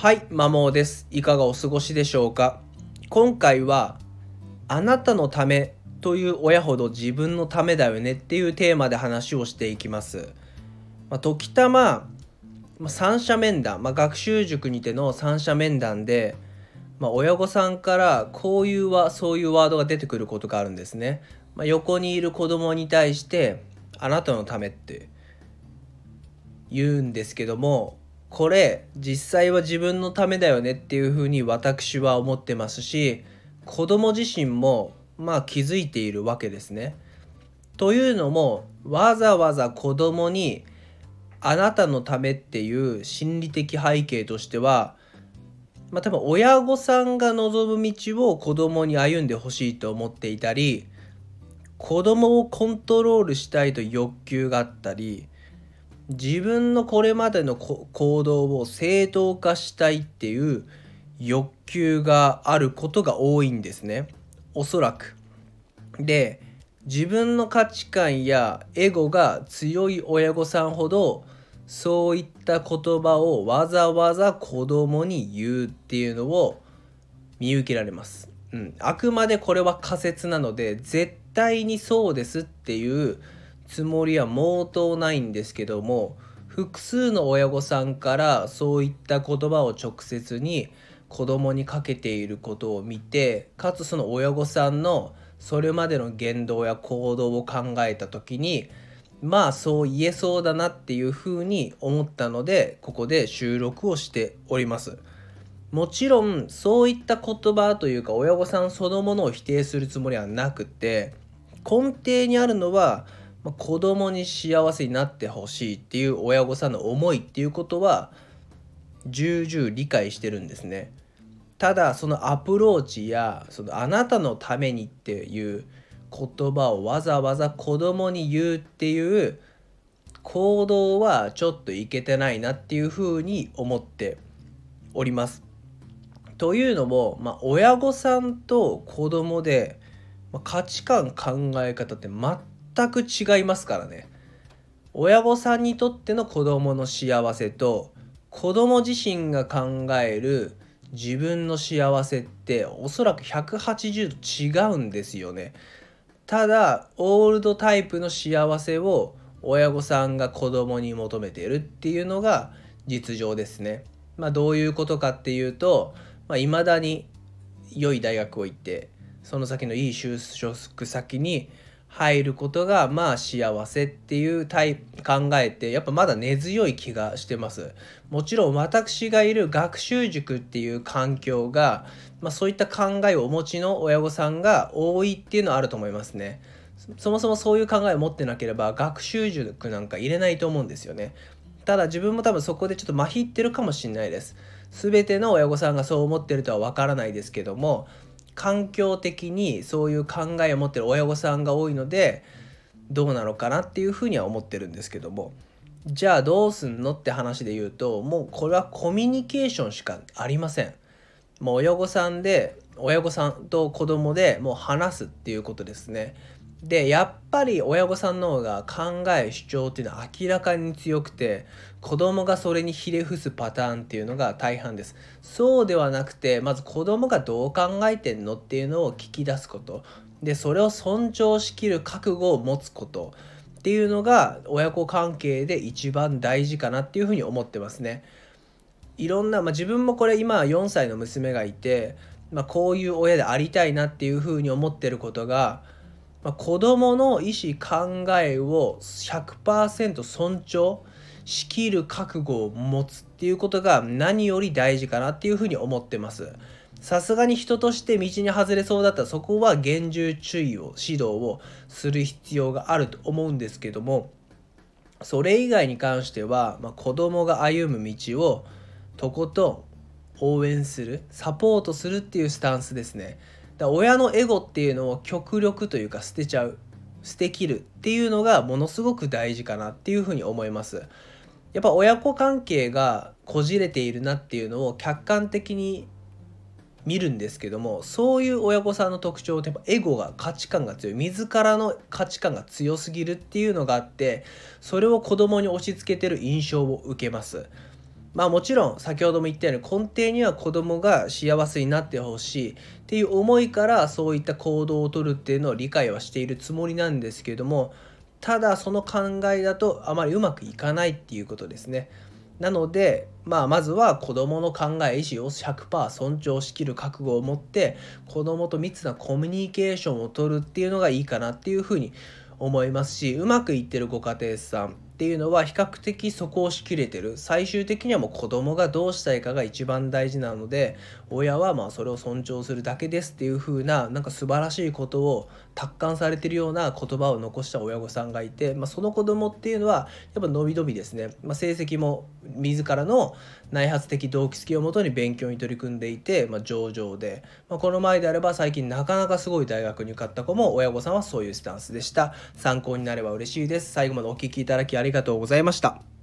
はい、マモです。いかがお過ごしでしょうか？今回は、あなたのためという親ほど自分のためだよねっていうテーマで話をしていきます。まあ、時たま、まあ、三者面談、まあ、学習塾にての三者面談で、まあ、親御さんからこういうはそういうワードが出てくることがあるんですね。ま、横にいる子供に対してあなたのためって言うんですけどもこれ実際は自分のためだよねっていうふうに私は思ってますし子供自身もまあ気づいているわけですね。というのもわざわざ子供にあなたのためっていう心理的背景としてはまあ多分親御さんが望む道を子供に歩んでほしいと思っていたり子供をコントロールしたいと欲求があったり自分のこれまでの行動を正当化したいっていう欲求があることが多いんですねおそらく。で自分の価値観やエゴが強い親御さんほどそういった言葉をわざわざ子供に言うっていうのを見受けられます。うん、あくまでこれは仮説なので絶対にそうですっていうつもりは毛頭ないんですけども複数の親御さんからそういった言葉を直接に子供にかけていることを見てかつその親御さんのそれまでの言動や行動を考えた時にまあそう言えそうだなっていうふうに思ったのでここで収録をしております。もちろんそういった言葉というか親御さんそのものを否定するつもりはなくて根底にあるのはまあ、子供に幸せになってほしいっていう親御さんの思いっていうことは重々理解してるんですね。ただそのアプローチやそのあなたのためにっていう言葉をわざわざ子供に言うっていう行動はちょっといけてないなっていうふうに思っております。というのも、まあ、親御さんと子供で、まあ、価値観考え方って全全く違いますからね。親御さんにとっての子供の幸せと子供自身が考える自分の幸せっておそらく180度違うんですよね。ただオールドタイプの幸せを親御さんが子供に求めているっていうのが実情ですね。まあどういうことかっていうとまあ、未だに良い大学を行ってその先のいい就職先に入ることがまあ幸せっていう考えてやっぱまだ根強い気がしてます。もちろん私がいる学習塾っていう環境が、まあ、そういった考えをお持ちの親御さんが多いっていうのはあると思いますね。そもそもそういう考えを持ってなければ学習塾なんか入れないと思うんですよね。ただ自分も多分そこでちょっと麻痺ってるかもしれないです。全ての親御さんがそう思ってるとは分からないですけども環境的にそういう考えを持ってる親御さんが多いのでどうなのかなっていうふうには思ってるんですけどもじゃあどうすんのって話で言うともうこれはコミュニケーションしかありません。もう親御さんで親御さんと子供でもう話すっていうことですね。でやっぱり親御さんの方が考え主張っていうのは明らかに強くて子供がそれにひれ伏すパターンっていうのが大半です。そうではなくてまず子供がどう考えてんのっていうのを聞き出すこと。でそれを尊重しきる覚悟を持つこと。っていうのが親子関係で一番大事かなっていうふうに思ってますね。いろんな、まあ、自分もこれ今4歳の娘がいて、まあ、こういう親でありたいなっていうふうに思ってることがまあ、子どもの意思考えを100%尊重しきる覚悟を持つっていうことが何より大事かなっていうふうに思ってます。さすがに人として道に外れそうだったらそこは厳重注意を指導をする必要があると思うんですけどもそれ以外に関しては、まあ、子供が歩む道をとことん応援するサポートするっていうスタンスですね。だ親のエゴっていうのを極力というか捨てちゃう。捨てきるっていうのがものすごく大事かなっていうふうに思います。やっぱ親子関係がこじれているなっていうのを客観的に見るんですけどもそういう親御さんの特徴ってやっぱエゴが価値観が強い。自らの価値観が強すぎるっていうのがあってそれを子供に押し付けてる印象を受けます。まあもちろん先ほども言ったように根底には子供が幸せになってほしいっていう思いからそういった行動をとるっていうのを理解はしているつもりなんですけれどもただその考えだとあまりうまくいかないっていうことですね。なので、まあ、まずは子どもの考え意思を100%尊重しきる覚悟を持って子どもと密なコミュニケーションをとるっていうのがいいかなっていうふうに思いますしうまくいってるご家庭さんっていうのは比較的そこをしきれてる。最終的にはもう子供がどうしたいかが一番大事なので親はまあそれを尊重するだけですっていう風ななんか素晴らしいことを達観されてるような言葉を残した親御さんがいて、まあ、その子供っていうのはやっぱ伸び伸びですね、まあ、成績も自らの内発的動機付きをもとに勉強に取り組んでいて、まあ、上々で、まあ、この前であれば最近なかなかすごい大学に受かった子も親御さんはそういうスタンスでした。参考になれば嬉しいです。最後までお聴きいただきあありがとうございました。